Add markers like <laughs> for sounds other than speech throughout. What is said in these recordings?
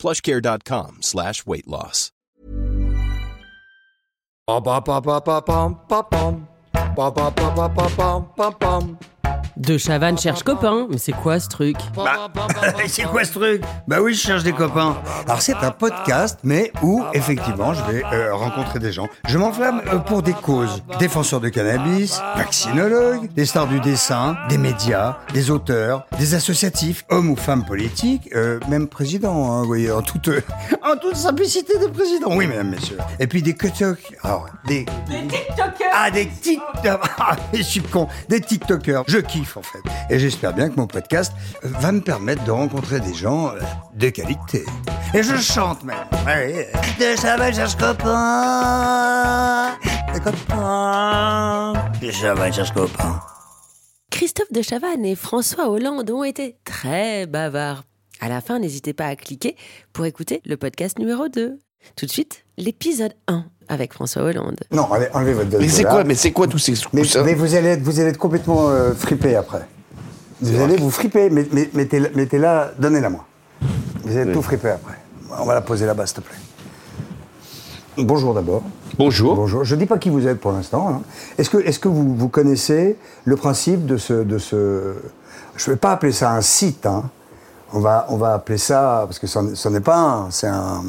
plushcare.com slash weight loss. Ba ba ba ba ba bum ba bum ba ba ba ba ba ba De Chavannes cherche copain, mais c'est quoi ce truc? Bah, <laughs> c'est quoi ce truc? Bah oui, je cherche des copains. Alors c'est un podcast, mais où effectivement je vais euh, rencontrer des gens. Je m'enflamme euh, pour des causes. Défenseurs de cannabis, vaccinologues, des stars du dessin, des médias, des auteurs, des associatifs, hommes ou femmes politiques, euh, même présidents, hein, vous voyez, en toute, <laughs> en toute simplicité de président. Oui, mesdames, messieurs. Et puis des TikTok. Alors, des... Des TikTokers Ah, des TikTokers <laughs> Ah, je suis con. Des TikTokers. Je kiffe, en fait. Et j'espère bien que mon podcast euh, va me permettre de rencontrer des gens euh, de qualité. Et je chante même. Ouais, de Chavannes cherche copain. Des copains. De Chavannes cherche copain. Christophe de Chavannes et François Hollande ont été très bavards. À la fin, n'hésitez pas à cliquer pour écouter le podcast numéro 2. Tout de suite, l'épisode 1 avec François Hollande. Non, allez, enlevez votre Mais c'est quoi, mais c'est quoi tous ces Mais, vous allez être, vous allez être complètement euh, fripé après. Vous allez vous friper, mais, mais- mettez, mettez là, donnez-la moi. Vous allez tout friper après. On va la poser là-bas, s'il te plaît. Bonjour d'abord. Bonjour. Bonjour. Je ne dis pas qui vous êtes pour l'instant. hein. Est-ce que, est que vous, vous connaissez le principe de ce... De ce je ne vais pas appeler ça un site. hein. On, va, on va appeler ça... Parce que ce n'est pas un... C'est un...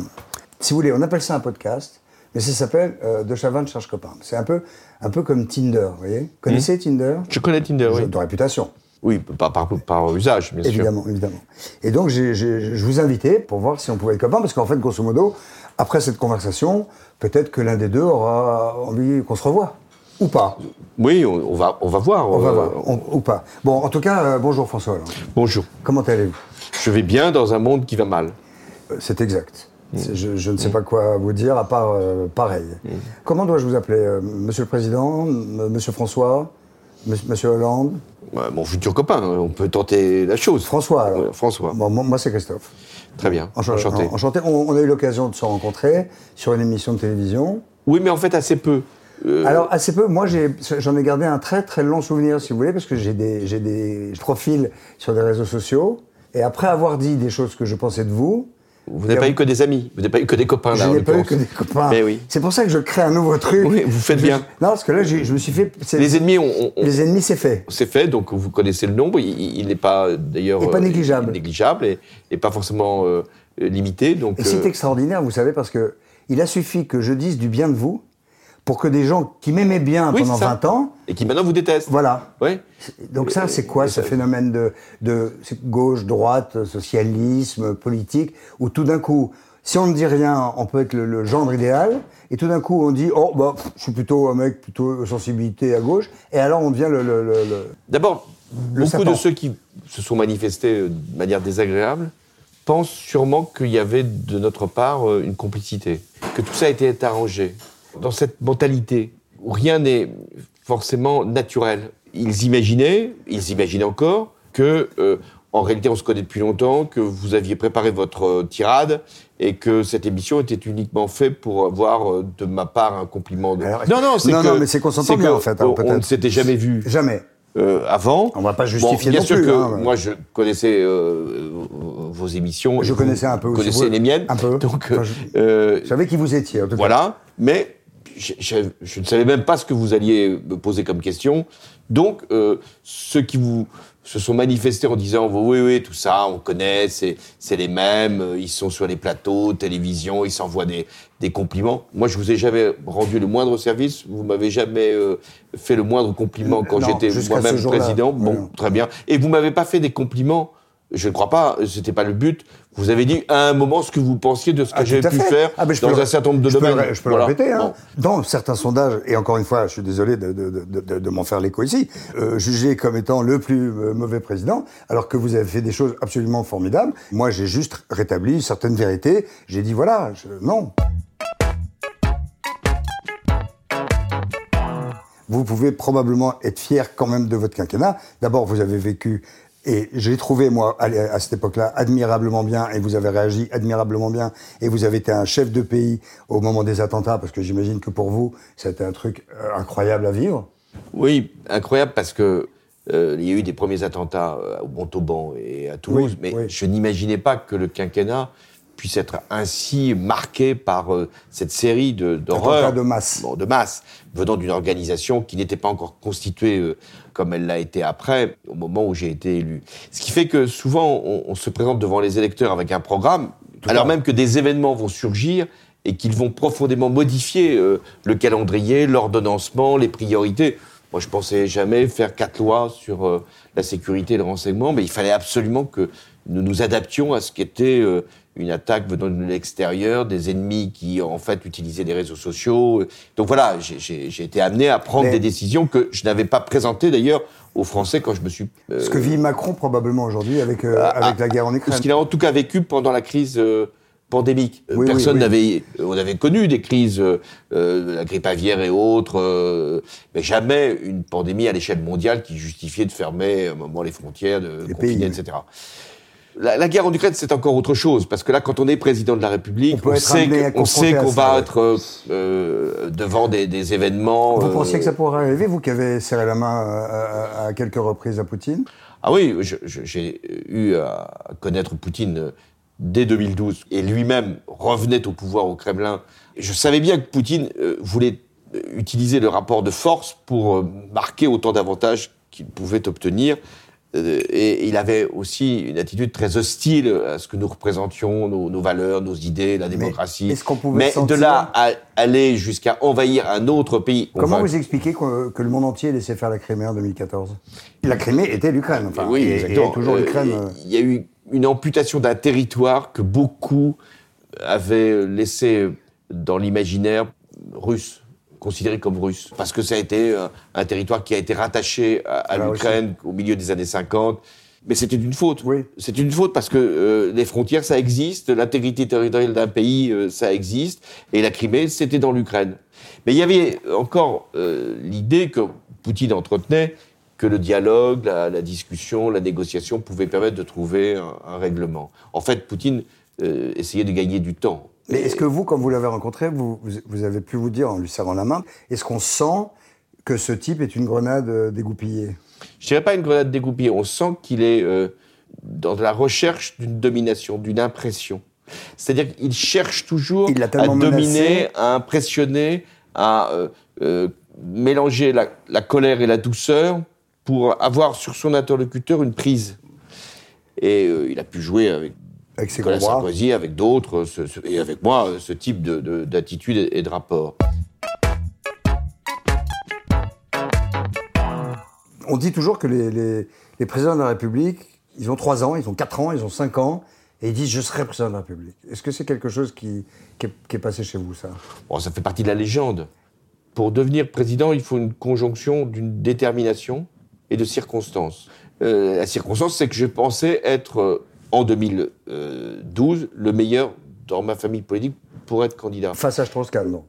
Si vous voulez, on appelle ça un podcast, mais ça s'appelle euh, De Chavannes cherche copain. C'est un peu, un peu comme Tinder, vous voyez Connaissez Tinder? Je connais Tinder, oui. De réputation. Oui, pas par, par usage, bien sûr. Évidemment, évidemment. Et donc, je vous invitais pour voir si on pouvait être copains, parce qu'en fait, grosso modo, après cette conversation, peut-être que l'un des deux aura envie qu'on se revoie. Ou pas. Oui, on, on va, on va voir. On va euh, voir. On- ou pas. Bon, en tout cas, euh, bonjour François. Bonjour. Comment allez-vous? Je vais bien dans un monde qui va mal. Euh, C'est exact. C'est- Je, je ne sais pas quoi vous dire à part euh, pareil. Comment dois-je vous appeler euh, Monsieur le Président Monsieur François Monsieur, Hollande? Ouais, mon futur copain, hein, on peut tenter la chose. François alors Ouais, François. Bon, moi, moi, c'est Christophe. Très bien. Enchan- Enchanté. Enchanté. On, on a eu l'occasion de se rencontrer sur une émission de télévision. Oui, mais en fait, assez peu. Euh, Alors, assez peu. Moi, j'en ai, gardé un très très long souvenir, si vous voulez, parce que j'ai des, des profils sur des réseaux sociaux. Et après avoir dit des choses que je pensais de vous, vous n'avez pas eu que des amis, vous n'avez pas eu que des copains, je là. en n'ai pas eu que des copains. Mais oui. C'est pour ça que je crée un nouveau truc. Oui, vous faites Je- bien. Non, parce que là, je me suis fait. Les ennemis, on, on- on- les ennemis, c'est fait. c'est fait, donc vous connaissez le nombre. Il n'est pas, d'ailleurs... Pas euh, négligeable. négligeable et, et pas forcément euh, limité. Donc, Et c'est euh, extraordinaire, vous savez, parce que il a suffi que je dise du bien de vous pour que des gens qui m'aimaient bien Oui, pendant c'est ça. 20 ans, et qui maintenant vous détestent. voilà. Ouais. Donc ça, c'est quoi ce phénomène de, gauche, droite, socialisme, politique, où tout d'un coup, si on ne dit rien, on peut être le, le gendre idéal, et tout d'un coup, on dit, oh, bah, je suis plutôt un mec, plutôt sensibilité à gauche, et alors on devient le... le- le- le- D'abord, beaucoup de ceux qui se sont manifestés euh, de manière désagréable pensent sûrement qu'il y avait de notre part euh, une complicité, que tout ça a été arrangé. Dans cette mentalité où rien n'est forcément naturel, ils imaginaient, ils imaginaient encore, que euh, en réalité on se connaît depuis longtemps, que vous aviez préparé votre euh, tirade et que cette émission était uniquement faite pour avoir euh, de ma part un compliment. De... Alors, non, non, c'est non, que non, mais c'est qu'on s'entend bien, en fait, hein, on- ne s'était jamais vu Jamais. euh, avant. On va pas justifier bon, bien non sûr plus, que hein, moi je connaissais euh, vos émissions. Je Vous connaissais un peu aussi. Connaissez vous- les miennes. Un peu. Donc, Enfin, je, euh, je savais qui vous étiez, en tout cas. voilà. Mais je, je- je ne savais même pas ce que vous alliez me poser comme question. Donc, euh, ceux qui vous se sont manifestés en disant oui, oui, tout ça, on connaît, c'est les mêmes, euh, ils sont sur les plateaux, télévision, ils s'envoient des, des compliments. Moi, je vous ai jamais rendu le moindre service, vous m'avez jamais euh, fait le moindre compliment quand Non, j'étais moi-même président. Bon, très bien. Et vous m'avez pas fait des compliments je ne crois pas, c'était pas le but. Vous avez dit à un moment ce que vous pensiez de ce que ah, j'avais pu faire ah, dans un certain nombre de domaines. Je peux le répéter. Hein. Dans certains sondages, et encore une fois, je suis désolé de, m'en faire l'écho ici, euh, jugé comme étant le plus euh, mauvais président, alors que vous avez fait des choses absolument formidables. Moi, j'ai juste rétabli certaines vérités. J'ai dit voilà, non. vous pouvez probablement être fier quand même de votre quinquennat. D'abord, vous avez vécu et j'ai trouvé, moi, à, à cette époque-là, admirablement bien, et vous avez réagi admirablement bien, et vous avez été un chef de pays au moment des attentats, parce que j'imagine que pour vous, c'était un truc euh, incroyable à vivre. Oui, incroyable, parce que euh, il y a eu des premiers attentats euh, au Montauban et à Toulouse, Oui, mais oui. je n'imaginais pas que le quinquennat puisse être ainsi marqué par euh, cette série de- d'horreurs. Attentats de masse. Bon, de masse, venant d'une organisation qui n'était pas encore constituée euh, comme elle l'a été après, au moment où j'ai été élu. Ce qui fait que souvent, on, on se présente devant les électeurs avec un programme, alors même que des événements vont surgir et qu'ils vont profondément modifier euh, le calendrier, l'ordonnancement, les priorités. Moi, je pensais jamais faire quatre lois sur euh, la sécurité et le renseignement, mais il fallait absolument que nous nous adaptions à ce qu'était euh, une attaque venant de l'extérieur, des ennemis qui, en fait, utilisaient les réseaux sociaux. Donc voilà, j'ai- été amené à prendre Mais- des décisions que je n'avais pas présentées, d'ailleurs, aux Français quand je me suis... euh, Ce que vit Macron probablement aujourd'hui avec, euh, ah, avec la guerre en Ukraine. ce qu'il a en tout cas vécu pendant la crise euh, pandémique. Euh, Oui, Personne oui. n'avait, on avait connu des crises, euh, la grippe aviaire et autres, euh, mais jamais une pandémie à l'échelle mondiale qui justifiait de fermer à un moment les frontières, de Les confiner, pays, etc. La, la guerre en Ukraine, c'est encore autre chose, parce que là, quand on est président de la République, On sait qu'on va être euh, euh, devant des, des événements. Vous euh, pensiez que ça pourrait arriver, vous qui avez serré la main à, à quelques reprises à Poutine? Ah oui, j'ai eu à connaître Poutine dès 2012 et lui-même revenait au pouvoir au Kremlin. Je savais bien que Poutine voulait utiliser le rapport de force pour marquer autant d'avantages qu'il pouvait obtenir. Euh, Et il avait aussi une attitude très hostile à ce que nous représentions, nos, nos valeurs, nos idées, la démocratie. est-ce qu'on pouvait Mais sentir- de là à aller jusqu'à envahir un autre pays. Comment vous expliquez que, que le monde entier laissait faire la Crimée en 2014 La Crimée était l'Ukraine, enfin, oui, et- et, exactement. toujours Euh, l'Ukraine. euh. Il y a eu une amputation d'un territoire que beaucoup avaient laissé dans l'imaginaire russe, considéré comme russe, parce que ça a été euh, un territoire qui a été rattaché à, la l'Ukraine au milieu des années 50. Mais c'était une faute. Oui. C'est une faute parce que euh, les frontières, ça existe, l'intégrité territoriale d'un pays, euh, ça existe, et la Crimée, c'était dans l'Ukraine. Mais il y avait encore euh, l'idée que Poutine entretenait que le dialogue, la, la discussion, la négociation pouvaient permettre de trouver un, un règlement. En fait, Poutine essayait de gagner du temps. Mais est-ce que vous, quand vous l'avez rencontré, vous, avez pu vous dire en lui serrant la main, est-ce qu'on sent que ce type est une grenade euh, dégoupillée? Je dirais pas une grenade dégoupillée. On sent qu'il est euh, dans la recherche d'une domination, d'une impression. C'est-à-dire qu'il cherche toujours à dominer, menacé. à impressionner, à euh, euh, mélanger la, la colère et la douceur pour avoir sur son interlocuteur une prise. Et il a pu jouer avec avec ses Nicolas gros bras Sarkozy, avec d'autres, ce- et avec moi, euh, ce type de- de- d'attitude et de rapport. On dit toujours que les, les- les présidents de la République, ils ont 3 ans, ils ont 4 ans, ils ont 5 ans, et ils disent je serai président de la République. Est-ce que c'est quelque chose qui, qui, est, qui est passé chez vous, ça? Bon, ça fait partie de la légende. Pour devenir président, il faut une conjonction d'une détermination et de circonstances. Euh, la circonstance, c'est que je pensais être, euh, en 2012, le meilleur dans ma famille politique pour être candidat. Face à Strauss-Kahn, donc.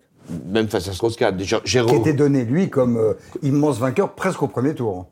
Même face à Strauss-Kahn. Qui était donné, lui, comme euh, immense vainqueur presque au premier tour.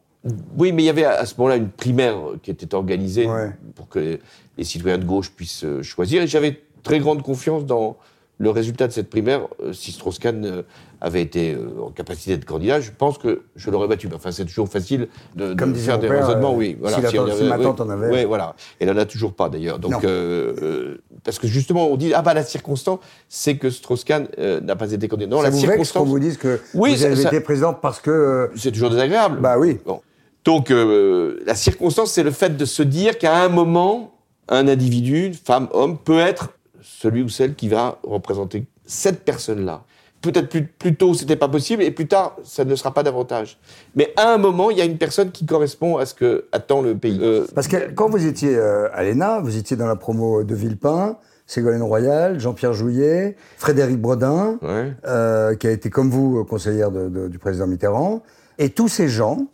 Oui, mais il y avait à ce moment-là une primaire qui était organisée Ouais. pour que les citoyens de gauche puissent euh, choisir. Et j'avais très grande confiance dans le résultat de cette primaire. Euh, Si Strauss-Kahn euh, avait été euh, en capacité d'être candidat, je pense que je l'aurais battu. Enfin, c'est toujours facile de, de Comme faire des père, raisonnements. euh, oui, voilà. si la- on si ma oui, tante en avait. Oui, voilà. Et elle n'en a toujours pas d'ailleurs. Donc, euh, euh, parce que justement, on dit ah bah la circonstance, c'est que Strauss-Kahn n'a pas été candidat. Non, ça la vous vexe qu'on circonstance, vous dise que Oui, vous avez ça- été président parce que... c'est toujours désagréable. Bah oui. Bon. Donc, euh, la circonstance, c'est le fait de se dire qu'à un moment, un individu, femme, homme, peut être celui ou celle qui va représenter cette personne-là. Peut-être plus, plus tôt, c'était pas possible, et plus tard, ça ne sera pas davantage. Mais à un moment, il y a une personne qui correspond à ce que attend le pays. Euh, Parce que quand vous étiez euh, à l'ENA, vous étiez dans la promo de Villepin, Ségolène Royal, Jean-Pierre Jouyet, Frédéric Brodin, ouais. euh, qui a été comme vous conseillère de- de- du président Mitterrand. Et tous ces gens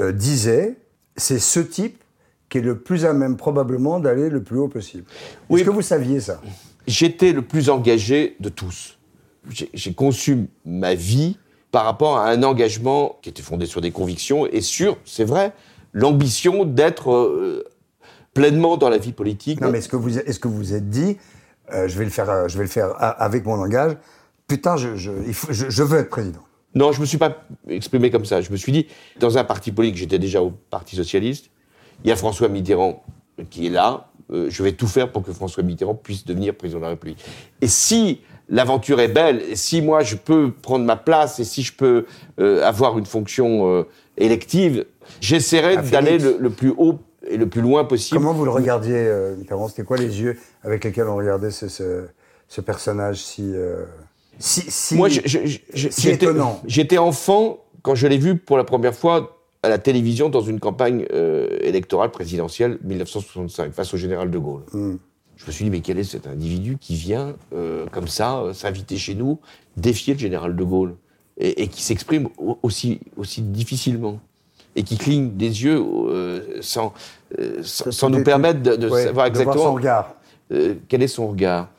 euh, disaient, c'est ce type qui est le plus à même probablement d'aller le plus haut possible. Oui. Est-ce que vous saviez ça? J'étais le plus engagé de tous. J'ai conçu ma vie par rapport à un engagement qui était fondé sur des convictions et sur, c'est vrai, l'ambition d'être euh, pleinement dans la vie politique. Non, mais est-ce que vous est-ce que vous êtes dit, euh, je vais le faire, euh, je vais le faire avec mon langage. Putain, je, je, il faut- je, je veux être président. Non, je me suis pas exprimé comme ça. Je me suis dit, dans un parti politique, j'étais déjà au Parti socialiste. Il y a François Mitterrand qui est là. Euh, je vais tout faire pour que François Mitterrand puisse devenir président de la République. Et si l'aventure est belle, et si moi je peux prendre ma place, et si je peux euh, avoir une fonction euh, élective, j'essaierai Ah, d'aller le, le plus haut et le plus loin possible. Comment vous le regardiez, Mitterrand? C'était quoi les yeux avec lesquels on regardait ce, ce, ce personnage si, si, si Moi, étonnant? j'étais enfant quand je l'ai vu pour la première fois à la télévision dans une campagne euh, électorale présidentielle 1965 face au général de Gaulle. Hmm. Je me suis dit, mais quel est cet individu qui vient euh, comme ça euh, s'inviter chez nous, défier le général de Gaulle et, et qui s'exprime au- aussi, aussi difficilement et qui cligne des yeux euh, sans, sans, sans nous permettre de, de Ouais, savoir de voir exactement son regard. quel est son regard.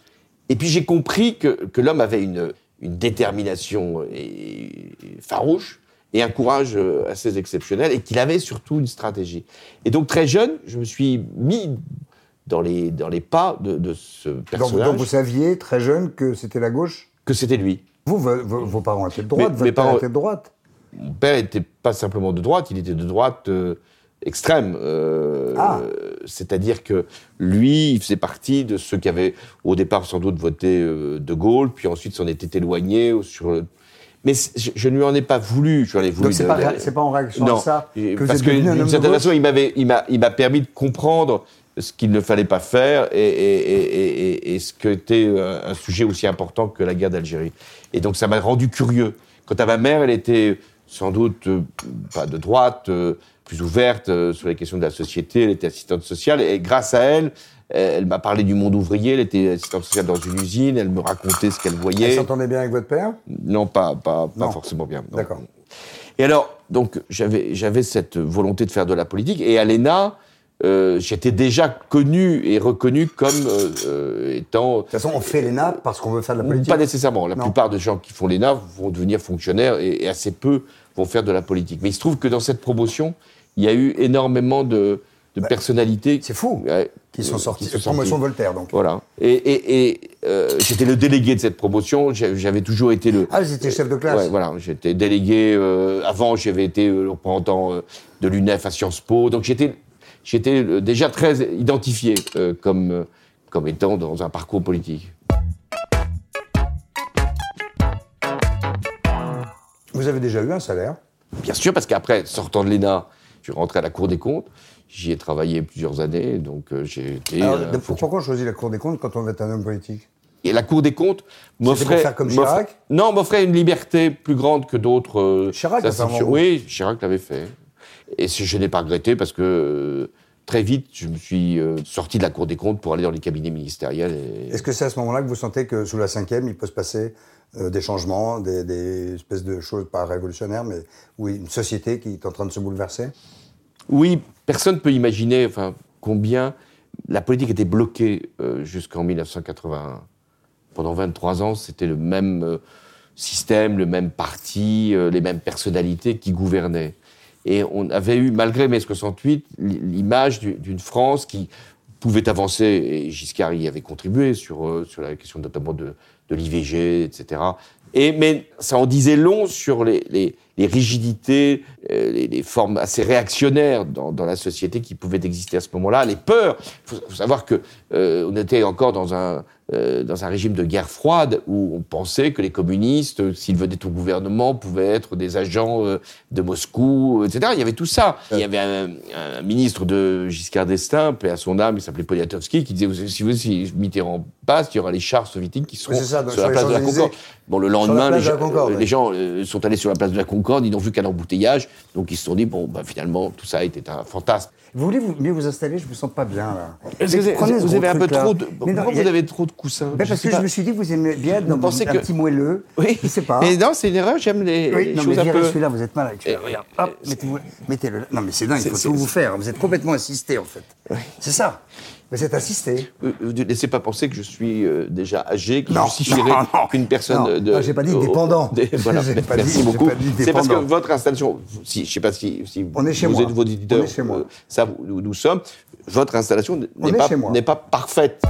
Et puis j'ai compris que, que l'homme avait une, une détermination et- farouche et un courage euh, assez exceptionnel et qu'il avait surtout une stratégie. Et donc très jeune, je me suis mis dans les, dans les pas de, de ce personnage, donc vous saviez très jeune que c'était la gauche? que c'était lui. Vous, vos, parents étaient de droite, votre père parents- était de droite. Mon père n'était pas simplement de droite, il était de droite euh, extrême. euh, Ah. euh, C'est-à-dire que lui, il faisait partie de ceux qui avaient au départ sans doute voté De Gaulle, puis ensuite s'en étaient éloignés. Sur le... Mais je, je ne lui en ai pas voulu. Je lui en ai voulu Donc c'est pas, pas en réaction non, à ça vous parce êtes que d'une certaine façon, il m'avait, il m'a, il m'a permis de comprendre ce qu'il ne fallait pas faire et, et, et, et, et ce que était euh, un sujet aussi important que la guerre d'Algérie. Et donc ça m'a rendu curieux. Quant à ma mère, elle était sans doute euh, pas de droite, euh, plus ouverte euh, sur les questions de la société. Elle était assistante sociale et grâce à elle, elle m'a parlé du monde ouvrier. Elle était assistante sociale dans une usine. Elle me racontait ce qu'elle Elle voyait. s'entendait bien avec votre père? Non, pas, pas, pas Non. forcément bien. D'accord. Et alors, donc, j'avais, j'avais cette volonté de faire de la politique. Et à l'ENA, euh, j'étais déjà connu et reconnu comme euh, euh, étant. De toute façon, on fait l'ENA parce qu'on veut faire de la politique. Pas nécessairement. La Non. plupart des gens qui font l'ENA vont devenir fonctionnaires et, et assez peu vont faire de la politique. Mais il se trouve que dans cette promotion, il y a eu énormément de, de personnalités. Bah, C'est fou. Ouais, Qui sont euh, sortis. qui sont Promotion. Voltaire, donc. Voilà. Et, et, et euh, j'étais le délégué de cette promotion. J'avais toujours été le, Ah, vous étiez chef de classe. Ouais, voilà, j'étais délégué. euh, avant, j'avais été euh, le représentant euh, de l'UNEF à Sciences Po. Donc j'étais, j'étais euh, déjà très identifié euh, comme, euh, comme étant dans un parcours politique. Vous avez déjà eu un salaire? Bien sûr, parce qu'après, sortant de l'ENA, je suis rentré à la Cour des comptes. J'y ai travaillé plusieurs années, donc euh, j'ai été. Alors, euh, pourquoi on choisit la Cour des comptes quand on veut être un homme politique? Et la Cour des comptes m'offrait. comme Chirac? Non, m'offrait une liberté plus grande que d'autres. euh, Chirac, institutions. apparemment. Oui, Chirac l'avait fait. Et je n'ai pas regretté parce que euh, très vite, je me suis euh, sorti de la Cour des comptes pour aller dans les cabinets ministériels. et- Est-ce que c'est à ce moment-là que vous sentez que sous la cinquième, il peut se passer euh, des changements, des, des espèces de choses pas révolutionnaires, mais oui, une société qui est en train de se bouleverser? Oui, personne ne peut imaginer enfin, combien la politique était bloquée euh, jusqu'en 1981. Pendant 23 ans, c'était le même euh, système, le même parti, euh, les mêmes personnalités qui gouvernaient. Et on avait eu, malgré mai 68, l- l'image du- d'une France qui pouvait avancer, et Giscard y avait contribué sur, euh, sur la question notamment de, de l'IVG, etc. Et, mais ça en disait long sur les, les, les rigidités, euh, les, les formes assez réactionnaires dans, dans la société qui pouvaient exister à ce moment-là, les peurs. Il faut, faut savoir que euh, on était encore dans un, euh, dans un régime de guerre froide où on pensait que les communistes, s'ils venaient au gouvernement, pouvaient être des agents euh, de Moscou, etc. Il y avait tout ça. Il y avait un, un ministre de Giscard d'Estaing, paix à son âme, il s'appelait Poniatowski, qui disait si, vous, si Mitterrand passe, il y aura les chars soviétiques qui seront ça, sur la place de la. Concorde. Bon, le lendemain, les, gens- les gens sont allés sur la place de la Concorde, ils n'ont vu qu'un embouteillage, donc ils se sont dit, bon, bah, finalement, tout ça était un fantasme. Vous voulez vous, mieux vous installer? Je me sens pas bien là. Que vous, avez un peu trop de... Mais vous avez trop de coussins? Ben, parce que je me suis dit que vous aimez bien dans pensez un que- petit moelleux. Oui. Je sais pas. Mais non, c'est une erreur, j'aime les, Oui, les non, choses mais un peu... celui-là, vous êtes mal avec celui-là. Regarde, hop, mettez-vous- mettez-le là. Non, mais c'est dingue, il faut tout vous faire. Vous êtes complètement assisté, en fait. C'est ça. Mais c'est assisté. Euh, euh, Ne laissez pas penser que je suis euh, déjà âgé, qui Non, justifierait <laughs> qu'une personne Non, de. non, j'ai pas dit dépendant. <laughs> Voilà, pas merci dit- beaucoup. C'est parce que votre installation, si, je sais pas si, si On est chez vous moi. êtes vos éditeurs, On est chez moi. ça, nous, nous sommes. Votre installation On n'est est pas, pas parfaite.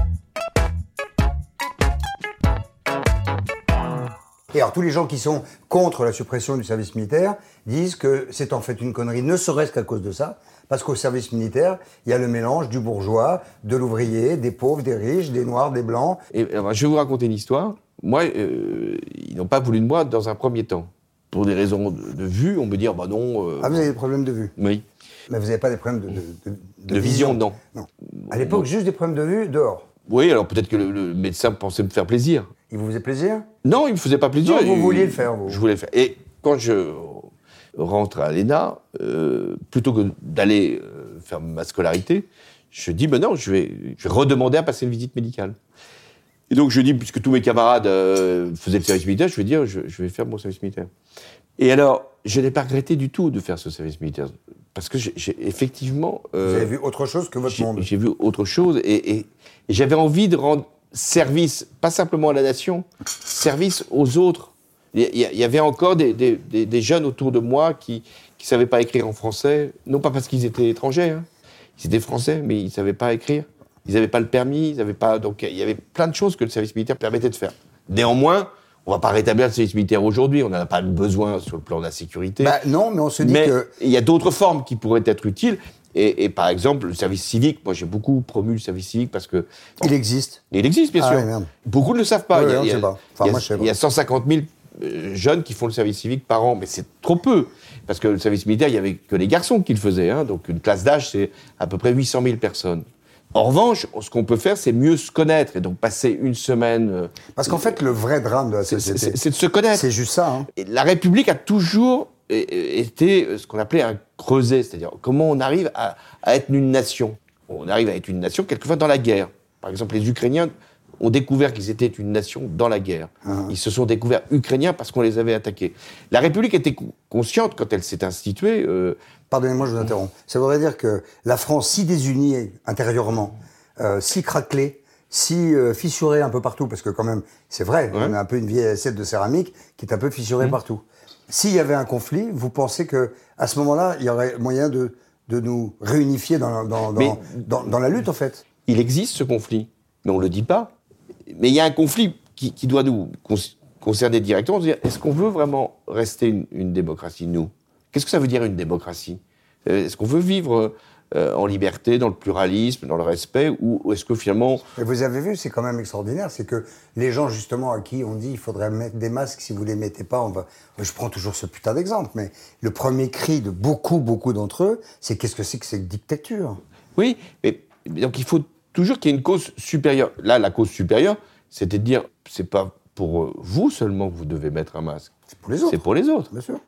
Et alors, tous les gens qui sont contre la suppression du service militaire disent que c'est en fait une connerie, ne serait-ce qu'à cause de ça, parce qu'au service militaire, il y a le mélange du bourgeois, de l'ouvrier, des pauvres, des riches, des noirs, des blancs. Et, alors, je vais vous raconter une histoire. Moi, euh, ils n'ont pas voulu de moi dans un premier temps. Pour des raisons de, de vue, on me dit, ah bah non. euh, Ah, vous avez des problèmes de vue. oui. Mais vous n'avez pas des problèmes de, de, de- De vision, non. Non. À l'époque, juste des problèmes de vue dehors. Oui, alors peut-être que le, le médecin pensait me faire plaisir. Il vous faisait plaisir? Non, il me faisait pas plaisir. Non, vous vouliez le faire, vous. Je voulais le faire. Et quand je rentre à l'ENA, euh, plutôt que d'aller euh, faire ma scolarité, je dis, ben non, je vais, je vais redemander à passer une visite médicale. Et donc je dis, puisque tous mes camarades euh, faisaient le service militaire, je vais dire, je, je vais faire mon service militaire. Et alors, je n'ai pas regretté du tout de faire ce service militaire. Parce que j'ai effectivement... euh, Vous avez vu autre chose que votre monde. J'ai vu autre chose et, et- et j'avais envie de rendre service, pas simplement à la nation, service aux autres. Il y, avait encore des, des- des- des jeunes autour de moi qui ne savaient pas écrire en français, non pas parce qu'ils étaient étrangers, hein. ils étaient français, mais ils ne savaient pas écrire. Ils n'avaient pas le permis, ils avaient pas. Donc il y avait plein de choses que le service militaire permettait de faire. Néanmoins, on ne va pas rétablir le service militaire aujourd'hui, on n'en a pas besoin sur le plan de la sécurité. Bah, non, mais on se dit Mais que. il y a d'autres formes qui pourraient être utiles. Et, et par exemple, le service civique, moi j'ai beaucoup promu le service civique parce que. Il existe. Il existe, bien Ah sûr. merde. Beaucoup ne le savent pas. Ouais, il, y a, ouais, on il y a- sait pas. Enfin, il y a- moi, je sais pas. il y a 150 000 euh, jeunes qui font le service civique par an, mais c'est trop peu. Parce que le service militaire, il n'y avait que les garçons qui le faisaient. hein. donc une classe d'âge, c'est à peu près 800 000 personnes. En revanche, ce qu'on peut faire, c'est mieux se connaître et donc passer une semaine. euh, Parce qu'en fait, le vrai drame de la société, c'est de se connaître. c'est juste ça. hein. La République a toujours été ce qu'on appelait un creuset, c'est-à-dire comment on arrive à, à être une nation. On arrive à être une nation quelquefois dans la guerre. Par exemple, les Ukrainiens ont découvert qu'ils étaient une nation dans la guerre. Ils se sont découverts ukrainiens parce qu'on les avait attaqués. La République était co- consciente quand elle s'est instituée. euh, Pardonnez-moi, je vous interromps. Ça voudrait dire que la France, si désunie intérieurement, euh, si craquelée, si euh, fissurée un peu partout, parce que quand même, c'est vrai, on a un peu une vieille assiette de céramique qui est un peu fissurée partout. S'il y avait un conflit, vous pensez que à ce moment-là, il y aurait moyen de, de nous réunifier dans, dans, dans- dans la lutte, en fait? il existe ce conflit, mais on ne le dit pas. Mais il y a un conflit qui, qui doit nous concerner directement. Est-ce qu'on veut vraiment rester une, une démocratie, nous? Qu'est-ce que ça veut dire une démocratie? Euh, Est-ce qu'on veut vivre euh, en liberté, dans le pluralisme, dans le respect, ou ou est-ce que finalement... Et vous avez vu, c'est quand même extraordinaire, c'est que les gens justement à qui on dit il faudrait mettre des masques, si vous les mettez pas, on va. Je prends toujours ce putain d'exemple, mais le premier cri de beaucoup, beaucoup d'entre eux, c'est qu'est-ce que c'est que cette dictature? Oui, mais donc il faut toujours qu'il y ait une cause supérieure. Là, la cause supérieure, c'était de dire, c'est pas pour euh, vous seulement que vous devez mettre un masque. C'est pour les autres. C'est pour les autres. Bien sûr.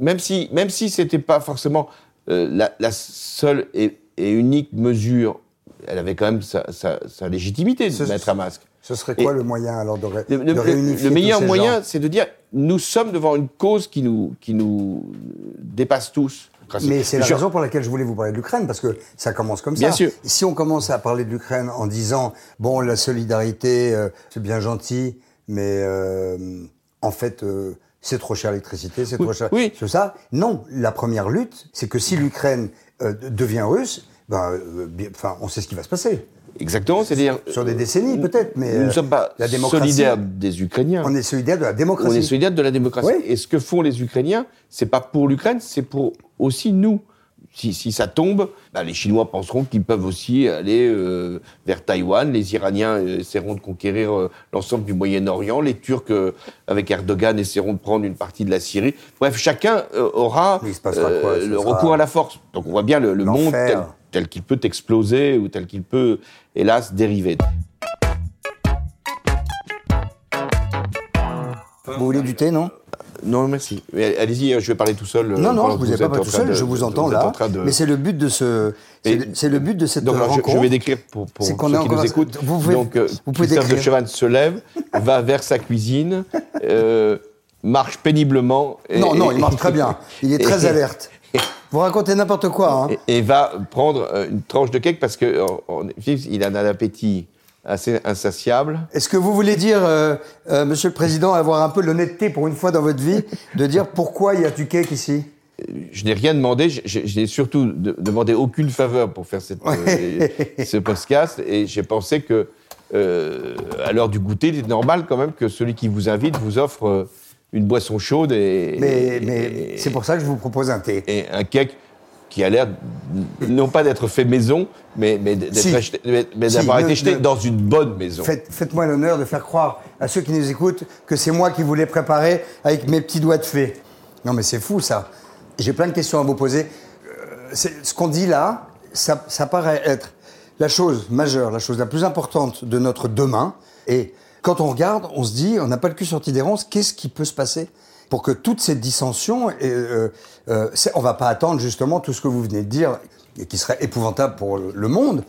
même si même si c'était pas forcément euh, la, la seule et, et unique mesure, elle avait quand même sa, sa- sa légitimité de Ce- mettre un masque. Ce serait quoi Et- le moyen alors de, ré- Le, de le- réunifier le tous meilleur ces moyen, c'est de dire nous sommes devant une cause qui nous qui nous dépasse tous. Mais c'est la Je- raison pour laquelle je voulais vous parler de l'Ukraine, parce que ça commence comme Bien ça. sûr. Si on commence à parler de l'Ukraine en disant, bon, la solidarité, euh, c'est bien gentil, mais euh, en fait, euh, c'est trop cher l'électricité, c'est trop cher. oui. C'est ça. Non, la première lutte, c'est que si l'Ukraine euh, devient russe, ben, euh, bien- enfin, on sait ce qui va se passer. Exactement, c'est-à-dire Sur des décennies, peut-être, mais nous ne euh, sommes pas la démocratie, solidaires des Ukrainiens. on est solidaire de la démocratie. On est solidaire de la démocratie. Oui. Et ce que font les Ukrainiens, c'est pas pour l'Ukraine, c'est pour aussi nous. Si, si ça tombe, bah, les Chinois penseront qu'ils peuvent aussi aller euh, vers Taïwan. Les Iraniens euh, essaieront de conquérir euh, l'ensemble du Moyen-Orient. Les Turcs, euh, avec Erdogan, essaieront de prendre une partie de la Syrie. Bref, chacun aura quoi? le sera recours à la force. Donc on voit bien le, le monde tel, tel qu'il peut exploser ou tel qu'il peut, hélas, dériver. Vous voulez du thé, non? Non, merci. Allez-y, je vais parler tout seul. euh, Non, non, je que vous ai pas pas tout seul, de- je vous entends vous là. en train de- Mais c'est le but de ce, c'est le- but de cette Donc, alors, je- rencontre. je, vais décrire pour, pour ceux en qui nous écoutent. Vous pouvez- Donc, euh, vous pouvez Christophe de décrire. Chevannes se lève, <laughs> va vers sa cuisine, euh, marche péniblement. et- Non, non, il marche très bien. Il est <laughs> très alerte. Vous racontez n'importe quoi. Hein. et, et va prendre euh, une tranche de cake parce que en effet, il a un appétit assez insatiable. Est-ce que vous voulez dire, euh, euh, Monsieur le Président, avoir un peu l'honnêteté pour une fois dans votre vie, de dire pourquoi il y a du cake ici? Je n'ai rien demandé, je, n'ai surtout de- demandé aucune faveur pour faire cette, euh, ce podcast, et j'ai pensé que, euh, à l'heure du goûter, il est normal quand même que celui qui vous invite vous offre euh, une boisson chaude et, Mais, c'est pour ça que je vous propose un thé. et un cake qui a l'air non pas d'être fait maison, mais, mais Si. Si, d'avoir été ne- dans une bonne maison. Faites- Faites-moi l'honneur de faire croire à ceux qui nous écoutent que c'est moi qui vous l'ai préparé avec mes petits doigts de fée. Non mais c'est fou ça. J'ai plein de questions à vous poser. Euh, ce qu'on dit là, ça, ça paraît être la chose majeure, la chose la plus importante de notre demain. Et quand on regarde, on se dit, on n'a pas le cul sorti des ronces, qu'est-ce qui peut se passer pour que toutes ces dissensions, et, euh, euh, on va pas attendre justement tout ce que vous venez de dire, et qui serait épouvantable pour le monde,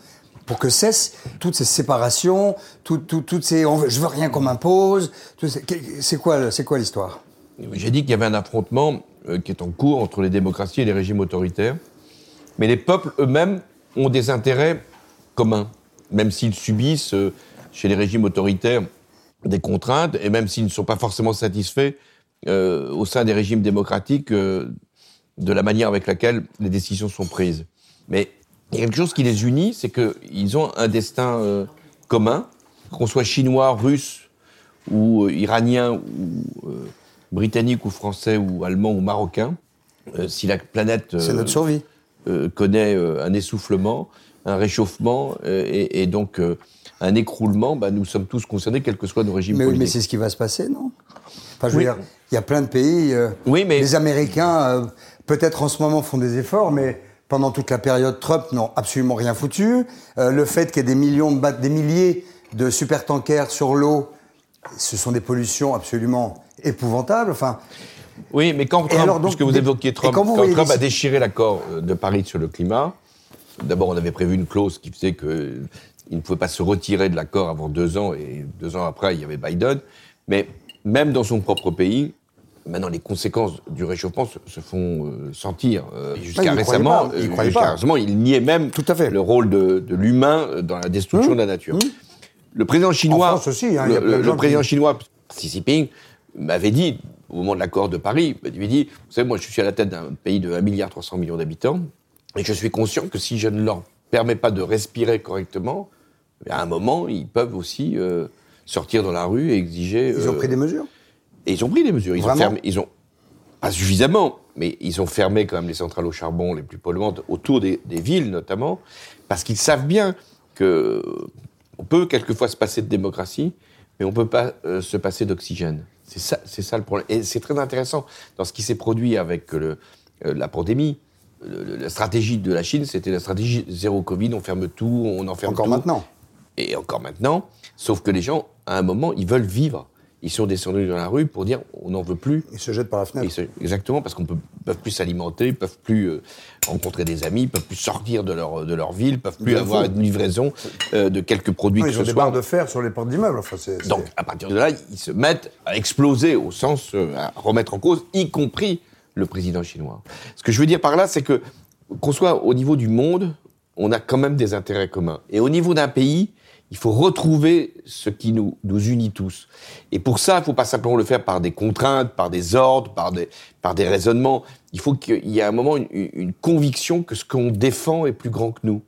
pour que cessent toutes ces séparations, tout- tout- toutes ces, on veut- je veux rien qu'on m'impose. C'est quoi, c'est quoi l'histoire? J'ai dit qu'il y avait un affrontement euh, qui est en cours entre les démocraties et les régimes autoritaires. Mais les peuples eux-mêmes ont des intérêts communs, même s'ils subissent euh, chez les régimes autoritaires des contraintes, et même s'ils ne sont pas forcément satisfaits euh, au sein des régimes démocratiques euh, de la manière avec laquelle les décisions sont prises. Mais il y a quelque chose qui les unit, c'est qu'ils ont un destin euh, commun, qu'on soit chinois, russe ou euh, iranien ou euh, britannique ou français ou allemand ou marocain, euh, si la planète C'est notre survie. connaît un essoufflement, un réchauffement euh, et, et donc euh, un écroulement, bah, nous sommes tous concernés, quel que soit nos régimes Mais, mais c'est ce qui va se passer, non? Enfin, je veux dire, il y a plein de pays. euh, Oui, mais- Les Américains, euh, peut-être en ce moment, font des efforts, mais pendant toute la période Trump, n'ont absolument rien foutu. Euh, le fait qu'il y ait des millions de des milliers de supertankers sur l'eau, ce sont des pollutions absolument épouvantables. Enfin, Oui, mais quand Trump, alors, donc, puisque vous évoquiez Trump, quand Trump a déchiré l'accord de Paris sur le climat, d'abord on avait prévu une clause qui faisait qu'il ne pouvait pas se retirer de l'accord avant deux ans, et deux ans après il y avait Biden, mais même dans son propre pays, maintenant les conséquences du réchauffement se, se font euh, sentir. Euh, Jusqu'à il récemment, pas, il pas. récemment, il niait même Tout à fait. le rôle de, de l'humain dans la destruction de la nature. Le président chinois, France aussi, hein, il le, président qui- chinois, Xi Jinping, m'avait dit, au moment de l'accord de Paris, il m'avait dit, vous savez, moi je suis à la tête d'un pays de 1,3 milliard d'habitants, et je suis conscient que si je ne leur permets pas de respirer correctement, à un moment, ils peuvent aussi euh, sortir dans la rue et exiger... ils ont euh, pris des mesures. et ils ont pris des mesures. Ils ont fermé, ils ont pas suffisamment, mais ils ont fermé quand même les centrales au charbon les plus polluantes autour des, des villes notamment, parce qu'ils savent bien que on peut quelquefois se passer de démocratie, mais on peut pas euh, se passer d'oxygène. C'est ça, c'est ça le problème. Et c'est très intéressant dans ce qui s'est produit avec le, euh, la pandémie. Le- le- la stratégie de la Chine, c'était la stratégie zéro Covid, on ferme tout, on enferme Encore tout maintenant. Et encore maintenant, sauf que les gens, à un moment, ils veulent vivre. Ils sont descendus dans la rue pour dire on n'en veut plus. Ils se jettent par la fenêtre. exactement, parce qu'on ne peuvent plus s'alimenter, ils peuvent plus euh, rencontrer des amis, ils peuvent plus sortir de leur, de leur ville, peuvent plus Bien avoir fou. une livraison euh, de quelques produits Non, que ils ce ont des soit. barres de fer sur les portes d'immeubles. Enfin, Donc, à partir de là, ils se mettent à exploser, au sens euh, à remettre en cause, y compris le président chinois. Ce que je veux dire par là, c'est que, qu'on soit au niveau du monde, on a quand même des intérêts communs. Et au niveau d'un pays, il faut retrouver ce qui nous, nous unit tous. Et pour ça, il ne faut pas simplement le faire par des contraintes, par des ordres, par des, par des raisonnements. Il faut qu'il y ait à un moment une, une conviction que ce qu'on défend est plus grand que nous.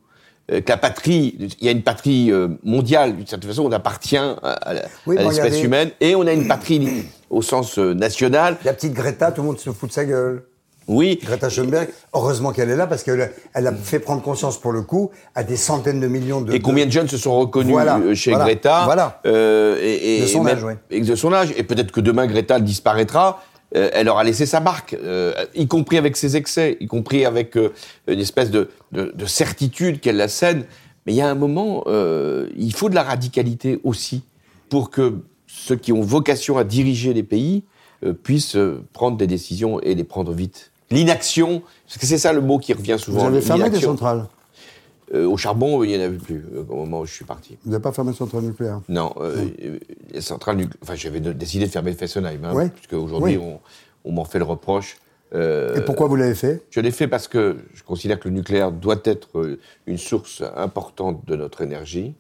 Euh, que la patrie, il y a une patrie euh, mondiale, d'une certaine façon, on appartient à, à la- Oui, à bon, l'espèce humaine, et on a une patrie au sens euh, national. La petite Greta, tout le monde se fout de sa gueule. Oui, Greta Thunberg, heureusement qu'elle est là parce qu'elle elle a fait prendre conscience pour le coup à des centaines de millions de. Et combien de jeunes se sont reconnus Voilà, euh, chez voilà, Greta voilà. euh, et, et- De son et âge, ouais. et de son âge. Et peut-être que demain Greta disparaîtra. euh, elle aura laissé sa marque, euh, y compris avec ses excès, y compris avec une espèce de, de, de certitude qu'elle la scène. Mais il y a un moment, il faut de la radicalité aussi pour que ceux qui ont vocation à diriger les pays puissent prendre des décisions et les prendre vite. L'inaction, parce que c'est ça le mot qui revient Vous souvent. avez fermé des centrales. Euh, au charbon, il n'y en avait plus euh, au moment où je suis parti. Vous n'avez pas fermé de centrales nucléaires. Non, euh, les centrales nucléaires. Enfin, j'avais décidé de fermer Fessenheim, hein, Ouais. puisque aujourd'hui, Oui. on, on m'en fait le reproche Et pourquoi vous l'avez fait? Je l'ai fait parce que je considère que le nucléaire doit être une source importante de notre énergie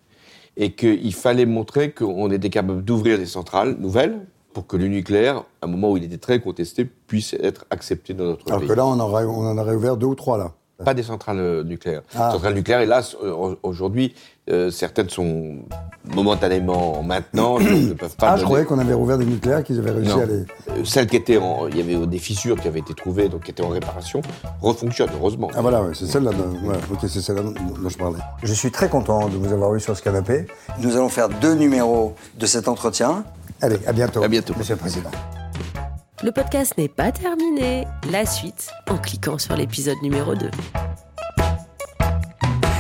et qu'il fallait montrer qu'on était capable d'ouvrir des centrales nouvelles pour que le nucléaire, à un moment où il était très contesté, puisse être accepté dans notre Alors pays. que là, on, aurait, on en aurait ouvert deux ou trois, là. Pas des centrales euh, nucléaires. Ah. Les centrales nucléaires, hélas, euh, aujourd'hui, euh, certaines sont momentanément maintenant, ne, <coughs> ne peuvent pas. Ah, je croyais qu'on avait rouvert des nucléaires, qu'ils avaient réussi Non. à les... Celles qui étaient en, il y avait des fissures qui avaient été trouvées, donc qui étaient en réparation, refonctionnent heureusement. Ah voilà, ouais, c'est celle-là. ouais, ok, c'est celle-là dont dont je parlais. Je suis très content de vous avoir eu sur ce canapé. Nous allons faire deux numéros de cet entretien. Allez, à bientôt. À bientôt. Monsieur le Président. Le podcast n'est pas terminé. La suite en cliquant sur l'épisode numéro 2.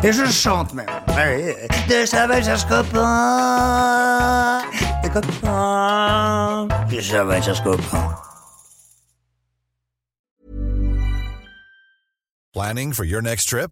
Et je chante même. Ouais, de Chaval, cherche copain. Des copains. De Chaval, cherche copain. Planning for your next trip?